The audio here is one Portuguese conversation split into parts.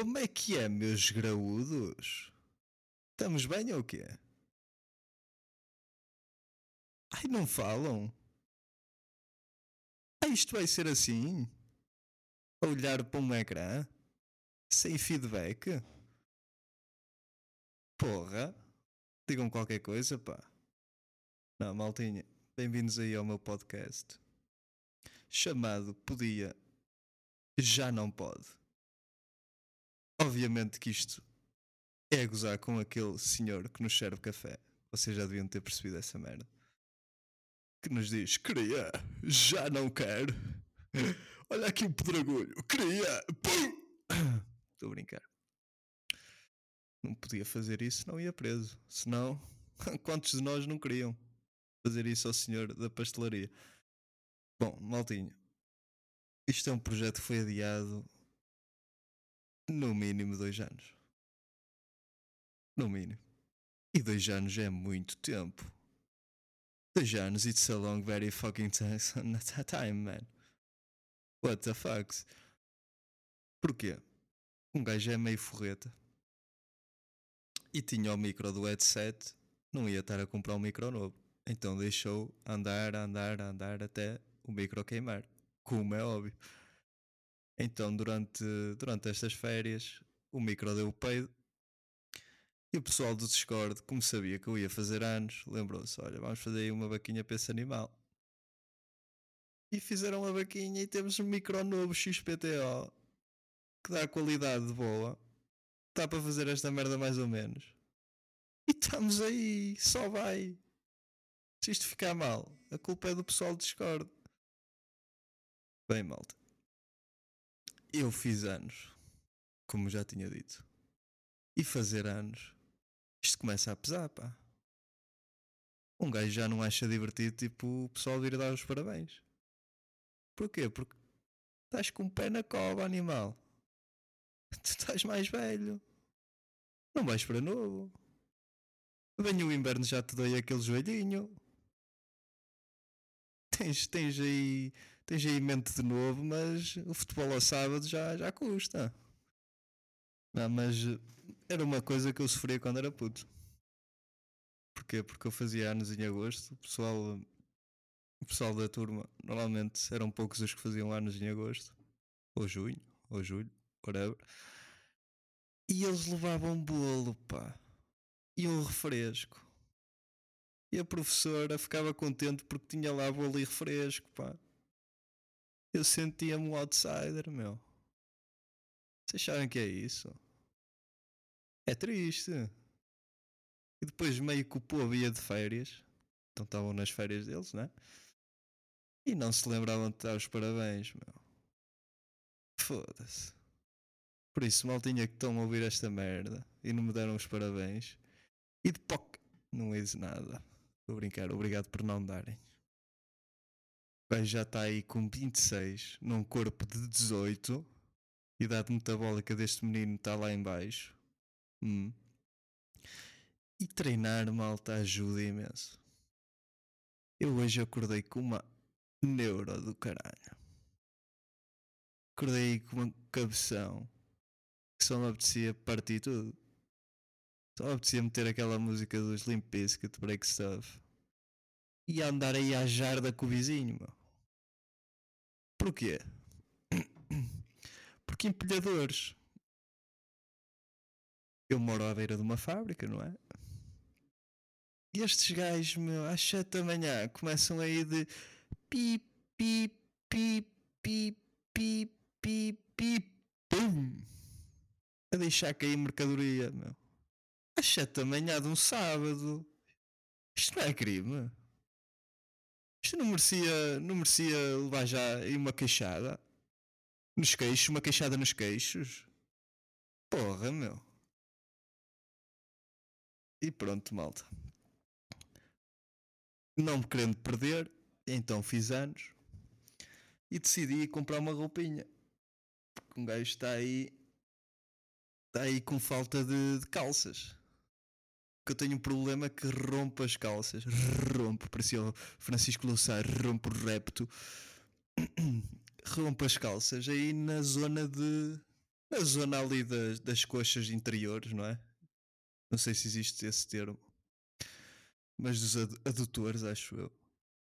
Como é que é, meus graúdos? Estamos bem ou quê? Ai, não falam? Ah, isto vai ser assim? Olhar para um ecrã? Sem feedback? Porra! Digam qualquer coisa, pá. Não, maltinha, bem-vindos aí ao meu podcast. Chamado Podia, Já Não Pode. Obviamente que isto é gozar com aquele senhor que nos serve café. Vocês já deviam ter percebido essa merda. Que nos diz: Queria, já não quero. Olha aqui o pedragulho, queria. Estou a brincar. Não podia fazer isso, não ia preso. Senão, quantos de nós não queriam fazer isso ao senhor da pastelaria? Bom, maltinho, isto é um projeto que foi adiado no mínimo dois anos. No mínimo. E dois anos é muito tempo. Dois anos, it's a long, very fucking time, man. What the fuck? Porquê? Um gajo é meio forreta e tinha o micro do headset, não ia estar a comprar um micro novo. Então deixou andar, andar, andar até o micro queimar, como é óbvio. Então durante, durante estas férias o micro deu o peido e o pessoal do Discord, como sabia que eu ia fazer anos, lembrou-se: olha, vamos fazer aí uma vaquinha para esse animal. E fizeram uma vaquinha e temos um micro novo XPTO que dá qualidade boa Está para fazer esta merda mais ou menos. E estamos aí, só vai. Se isto ficar mal, a culpa é do pessoal do Discord. Bem, malta. Eu fiz anos, como já tinha dito. E fazer anos, isto começa a pesar, pá. Um gajo já não acha divertido, tipo, o pessoal vir dar os parabéns. Porquê? Porque estás com o pé na cova, animal. Tu estás mais velho. Não vais para novo. Venha o inverno, já te dei aquele joelhinho. Tens, tens, aí, tens aí mente de novo, mas o futebol ao sábado já, já custa. Não, mas era uma coisa que eu sofria quando era puto. Porquê? Porque eu fazia anos em agosto. O pessoal, o pessoal da turma, normalmente eram poucos os que faziam anos em agosto. Ou junho, ou julho, whatever. E eles levavam bolo, pá. E um refresco. E a professora ficava contente porque tinha lá bolo e refresco, pá. Eu sentia-me um outsider, meu. Vocês sabem que é isso? É triste. E depois meio que o povo ia de férias. Então estavam nas férias deles, né? E não se lembravam de dar os parabéns, meu. Foda-se. Por isso, maltinha que estão a ouvir esta merda e não me deram os parabéns. E de POC, não é de nada. Vou brincar, obrigado por não darem. Gajo já está aí com 26, num corpo de 18. Idade metabólica deste menino está lá em baixo. Hum. E treinar, malta, ajuda imenso. Eu hoje acordei com uma neura do caralho. Acordei com uma cabeção que só me apetecia partir tudo. Só apetecia meter aquela música dos Limp Bizkit, Break Stuff. E andar aí à jarda com o vizinho, meu. Porquê? Porque empilhadores. Eu moro à beira de uma fábrica, não é? E estes gajos, meu, às 7 da manhã começam aí de pi, pi, pi, pi, pi, pi, pi, pum a deixar cair mercadoria, meu. Às 7 da manhã de um sábado. Isto não é crime. Isto não merecia, não merecia levar já aí uma queixada. Nos queixos, uma queixada nos queixos. Porra, meu. E pronto, malta. Não me querendo perder, então fiz anos. E decidi comprar uma roupinha. Porque um gajo está aí está aí com falta de, de calças. Que eu tenho um problema que rompe as calças. Rompe, parecia o Francisco Louçar, rompe o repto. rompe as calças aí na zona de Na zona ali das, das coxas interiores, não é? Não sei se existe esse termo. Mas dos adutores, acho eu.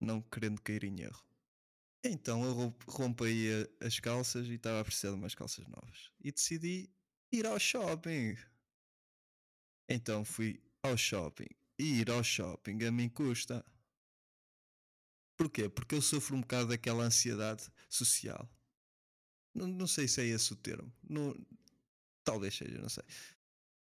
Não querendo cair em erro. Então eu rompei as calças e estava a precisar de umas calças novas. E decidi ir ao shopping. Então fui ao shopping. E ir ao shopping a mim custa. Porquê? Porque eu sofro um bocado daquela ansiedade social. Não, não sei se é esse o termo. Não, talvez seja, não sei.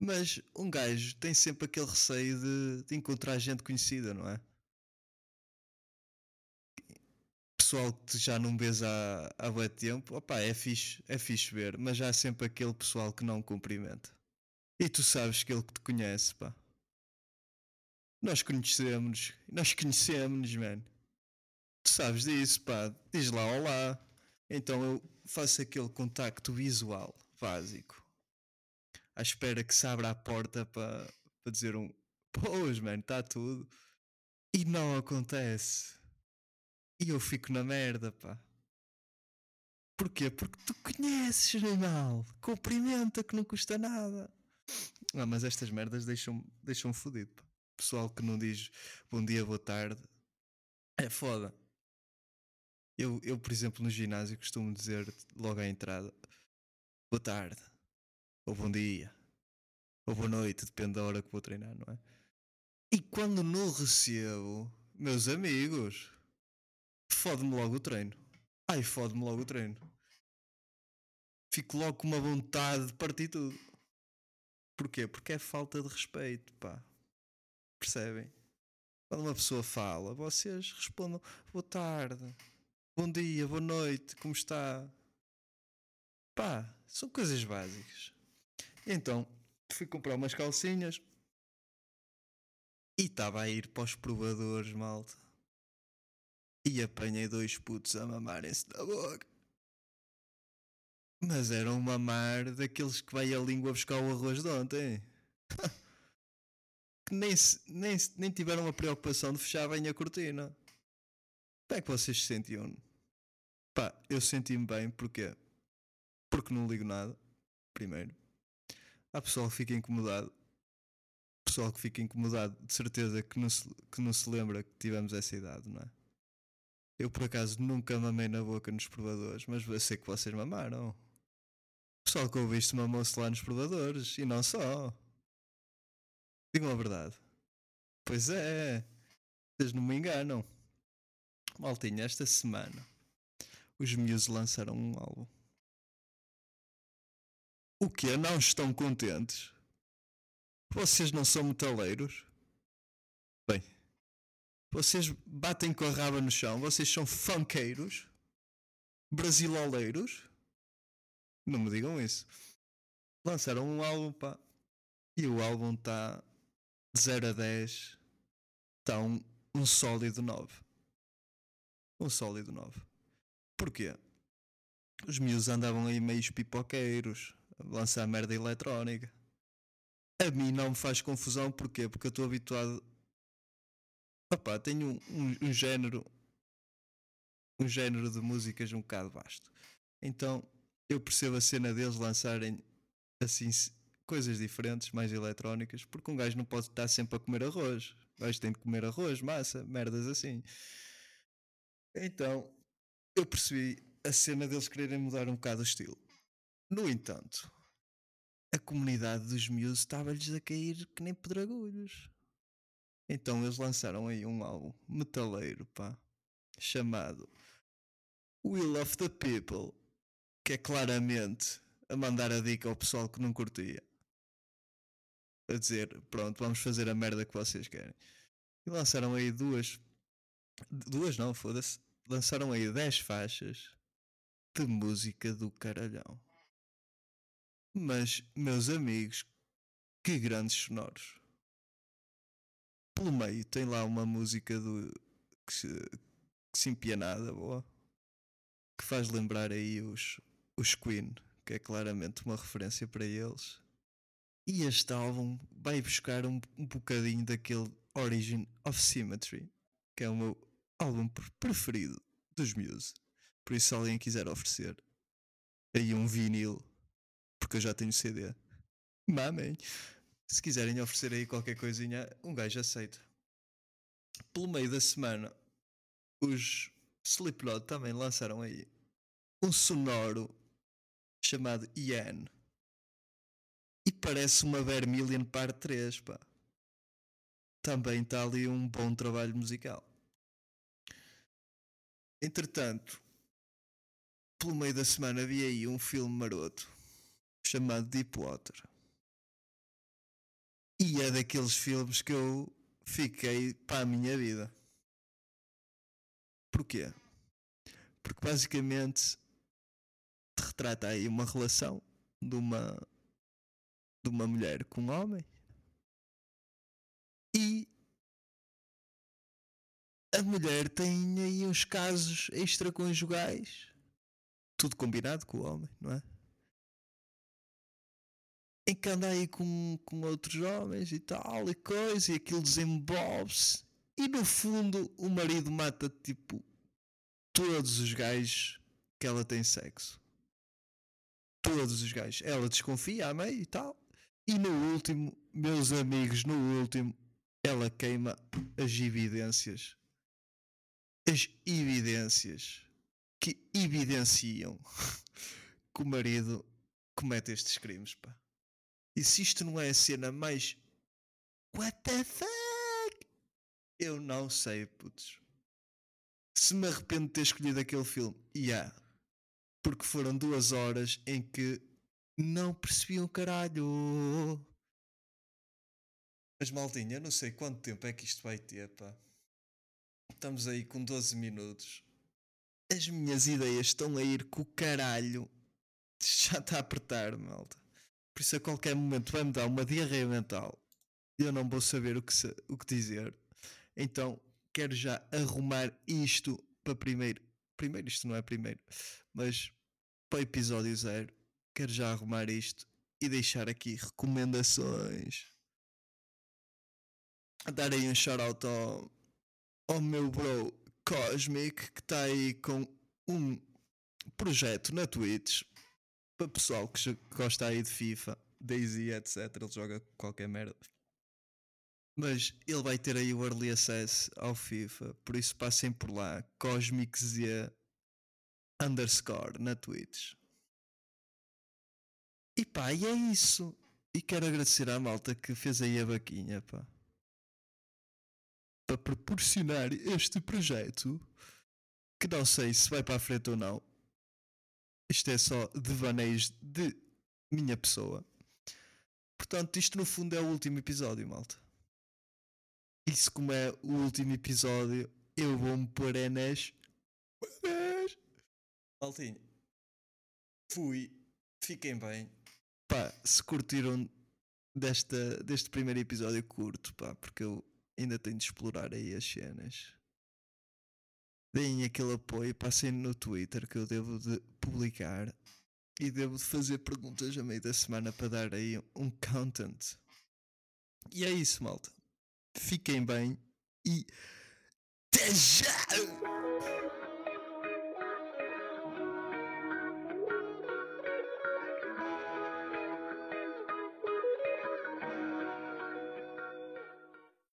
Mas um gajo tem sempre aquele receio de, de encontrar gente conhecida, não é? Pessoal que já não vês há, há tempo, opa, é fixe, é fixe ver, mas há sempre aquele pessoal que não cumprimenta. E tu sabes que ele que te conhece, pá. Nós conhecemos, nós conhecemos, mano. Tu sabes disso, pá. Diz lá olá. Então eu faço aquele contacto visual básico. À espera que se abra a porta para pa dizer um Pois, mano, está tudo. E não acontece. E eu fico na merda, pá. Porquê? Porque tu conheces, animal. Cumprimenta que não custa nada. Ah, mas estas merdas deixam-me deixam fodido, pá. Pessoal que não diz bom dia, boa tarde. É foda. Eu, eu, por exemplo, no ginásio costumo dizer logo à entrada boa tarde, ou bom dia, ou boa noite, depende da hora que vou treinar, não é? E quando não recebo, meus amigos, fode-me logo o treino. Ai, fode-me logo o treino. Fico logo com uma vontade de partir tudo. Porquê? Porque é falta de respeito, pá. Percebem? Quando uma pessoa fala, vocês respondam boa tarde, Bom dia, boa noite, como está? Pá, são coisas básicas. Então, fui comprar umas calcinhas e estava a ir para os provadores, malta. E apanhei dois putos a mamarem-se da boca. Mas era um mamar daqueles que vai a língua buscar o arroz de ontem. Que nem, nem, nem tiveram a preocupação de fechar bem a cortina. Como é que vocês se sentiam? Pá, eu senti-me bem, porquê? Porque não ligo nada, primeiro. Há pessoal que fica incomodado. Pessoal que fica incomodado, de certeza que não, se, que não se lembra que tivemos essa idade, não é? Eu por acaso nunca mamei na boca nos provadores, mas eu sei que vocês mamaram. O pessoal que ouvi isto mamou-se lá nos provadores, e não só. Digam a verdade. Pois é, vocês não me enganam. Maltinha, esta semana os Muse lançaram um álbum. O que Não estão contentes? Vocês não são metaleiros? Bem, vocês batem com a raba no chão, vocês são funkeiros? Brasiloleiros? Não me digam isso. Lançaram um álbum, pá. E o álbum está de 0 a 10. Está um, um sólido 9. Um sólido 9. Porquê? Os miúdos andavam aí meios pipoqueiros, a lançar merda eletrónica. A mim não me faz confusão, porquê? Porque eu estou habituado. Opá, tenho um, um, um, género. Um género de músicas um bocado vasto. Então eu percebo a cena deles lançarem assim coisas diferentes, mais eletrónicas, porque um gajo não pode estar sempre a comer arroz. O gajo tem de comer arroz, massa, merdas assim. Então eu percebi a cena deles quererem mudar um bocado o estilo. No entanto, a comunidade dos Muse estava-lhes a cair que nem pedragulhos. Então eles lançaram aí um álbum metaleiro, pá, chamado Will of the People, que é claramente a mandar a dica ao pessoal que não curtia. A dizer, pronto, vamos fazer a merda que vocês querem. E lançaram aí duas. Duas não, foda-se lançaram aí 10 faixas de música do caralhão. Mas, meus amigos, que grandes sonoros. Pelo meio tem lá uma música do que se, que se empianada, boa. Que faz lembrar aí os, os Queen, que é claramente uma referência para eles. E este álbum vai buscar um, um bocadinho daquele Origin of Symmetry, que é o meu álbum preferido dos Muse. Por isso, se alguém quiser oferecer aí um vinil Porque eu já tenho CD. Mamem. Se quiserem oferecer aí qualquer coisinha, um gajo aceita. Pelo meio da semana, os Slipknot também lançaram aí um sonoro chamado Ian. E parece uma Vermilion Par 3, pá. Também está ali um bom trabalho musical. Entretanto, pelo meio da semana havia aí um filme maroto chamado Deepwater. E é daqueles filmes que eu fiquei para a minha vida. Porquê? Porque basicamente retrata aí uma relação de uma de uma mulher com um homem e a mulher tem aí uns casos extraconjugais tudo combinado com o homem, não é? Em que anda aí com, com outros homens e tal e coisa, e aquilo desenvolve-se. E no fundo o marido mata tipo todos os gajos que ela tem sexo. Todos os gajos. Ela desconfia a meio e tal. E no último, meus amigos, no último, ela queima as evidências. As evidências que evidenciam que o marido comete estes crimes, pá. E se isto não é a cena mais. What the fuck? Eu não sei, putz se me arrependo de ter escolhido aquele filme, yeah. Porque foram duas horas em que não percebi um caralho. Mas maldinha, não sei quanto tempo é que isto vai ter, pá. Estamos aí com 12 minutos. As minhas ideias estão a ir com o caralho. Já está a apertar, malta. Por isso a qualquer momento vai-me dar uma diarreia mental. Eu não vou saber o que, o que dizer. Então quero já arrumar isto para primeiro. Primeiro, isto não é primeiro, mas para episódio zero, quero já arrumar isto e deixar aqui recomendações. Dar aí um shout-out ao, ao meu bro Cosmic que está aí com um projeto na Twitch para pessoal que gosta aí de FIFA, Daisy, etc. Ele joga qualquer merda. Mas ele vai ter aí o early access ao FIFA, por isso passem por lá, CosmicZ underscore na Twitch. E pá, e é isso. E quero agradecer à malta que fez aí a vaquinha, pá. Para proporcionar este projeto, que não sei se vai para a frente ou não. Isto é só devaneios de minha pessoa. Portanto, isto no fundo é o último episódio, malta. Isso como é o último episódio, eu vou-me pôr é nas. Maltinho. Fui. Fiquem bem. Pá, se curtiram desta, deste primeiro episódio, curto, pá, porque eu ainda tenho de explorar aí as cenas. Deem aquele apoio, passem no Twitter que eu devo de publicar e devo de fazer perguntas a meio da semana para dar aí um content. E é isso, malta fiquem bem e até já!